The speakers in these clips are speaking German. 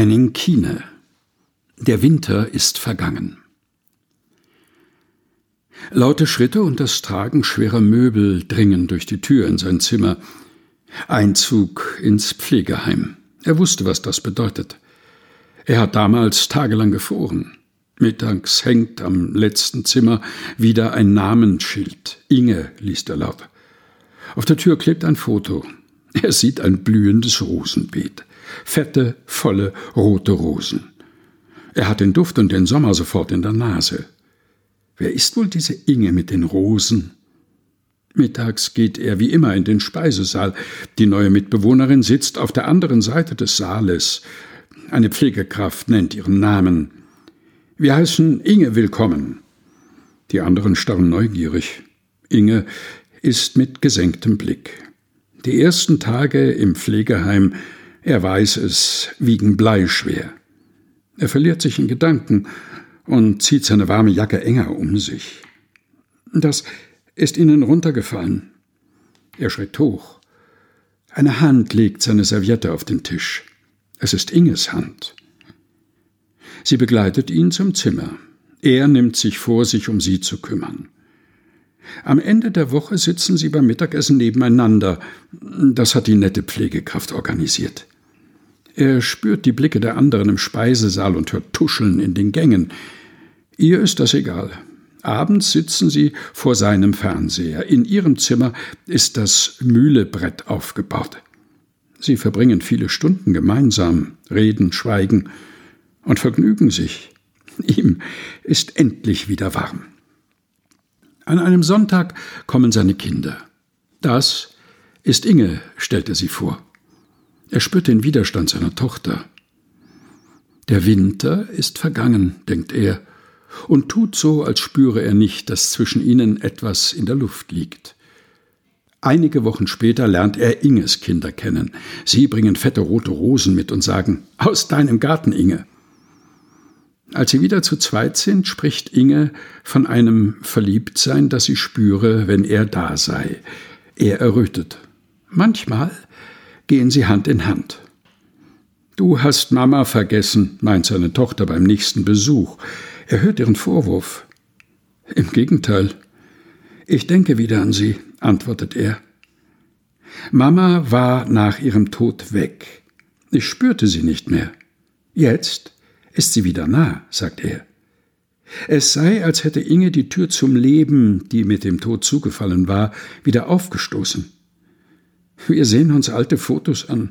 Henning Kiene Der Winter ist vergangen. Laute Schritte und das Tragen schwerer Möbel dringen durch die Tür in sein Zimmer. Einzug ins Pflegeheim. Er wusste, was das bedeutet. Er hat damals tagelang gefroren. Mittags hängt am letzten Zimmer wieder ein Namensschild. Inge, liest er laut. Auf der Tür klebt ein Foto. Er sieht ein blühendes Rosenbeet. Fette, volle, rote Rosen. Er hat den Duft und den Sommer sofort in der Nase. Wer ist wohl diese Inge mit den Rosen? Mittags geht er wie immer in den Speisesaal. Die neue Mitbewohnerin sitzt auf der anderen Seite des Saales. Eine Pflegekraft nennt ihren Namen. Wir heißen Inge willkommen. Die anderen starren neugierig. Inge ist mit gesenktem Blick. Die ersten Tage im Pflegeheim er weiß es, wiegen bleischwer. Er verliert sich in Gedanken und zieht seine warme Jacke enger um sich. Das ist ihnen runtergefallen. Er schreckt hoch. Eine Hand legt seine Serviette auf den Tisch. Es ist Inges Hand. Sie begleitet ihn zum Zimmer. Er nimmt sich vor, sich um sie zu kümmern. Am Ende der Woche sitzen sie beim Mittagessen nebeneinander. Das hat die nette Pflegekraft organisiert. Er spürt die Blicke der anderen im Speisesaal und hört Tuscheln in den Gängen. Ihr ist das egal. Abends sitzen sie vor seinem Fernseher. In ihrem Zimmer ist das Mühlebrett aufgebaut. Sie verbringen viele Stunden gemeinsam, reden, schweigen und vergnügen sich. Ihm ist endlich wieder warm. An einem Sonntag kommen seine Kinder. Das ist Inge, stellt er sie vor. Er spürt den Widerstand seiner Tochter. Der Winter ist vergangen, denkt er, und tut so, als spüre er nicht, dass zwischen ihnen etwas in der Luft liegt. Einige Wochen später lernt er Inges Kinder kennen. Sie bringen fette rote Rosen mit und sagen Aus deinem Garten, Inge. Als sie wieder zu zweit sind, spricht Inge von einem Verliebtsein, das sie spüre, wenn er da sei. Er errötet. Manchmal gehen sie Hand in Hand. Du hast Mama vergessen, meint seine Tochter beim nächsten Besuch. Er hört ihren Vorwurf. Im Gegenteil. Ich denke wieder an sie, antwortet er. Mama war nach ihrem Tod weg. Ich spürte sie nicht mehr. Jetzt ist sie wieder nah, sagt er. Es sei, als hätte Inge die Tür zum Leben, die mit dem Tod zugefallen war, wieder aufgestoßen. Wir sehen uns alte Fotos an.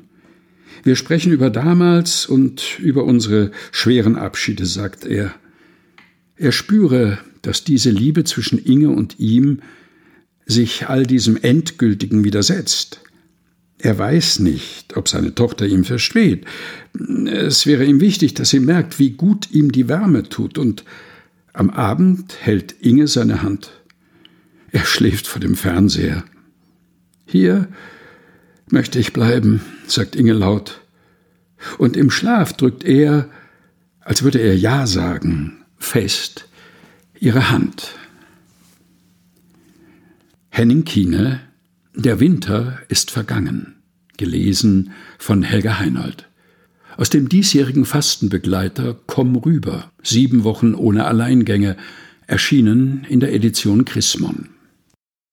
Wir sprechen über damals und über unsere schweren Abschiede, sagt er. Er spüre, dass diese Liebe zwischen Inge und ihm sich all diesem Endgültigen widersetzt. Er weiß nicht, ob seine Tochter ihm versteht. Es wäre ihm wichtig, dass sie merkt, wie gut ihm die Wärme tut, und am Abend hält Inge seine Hand. Er schläft vor dem Fernseher. Hier möchte ich bleiben, sagt Inge laut. Und im Schlaf drückt er, als würde er Ja sagen, fest ihre Hand. Henning Kiene Der Winter ist vergangen. Gelesen von Helga Heinold. Aus dem diesjährigen Fastenbegleiter Komm rüber. Sieben Wochen ohne Alleingänge. Erschienen in der Edition Chrismon.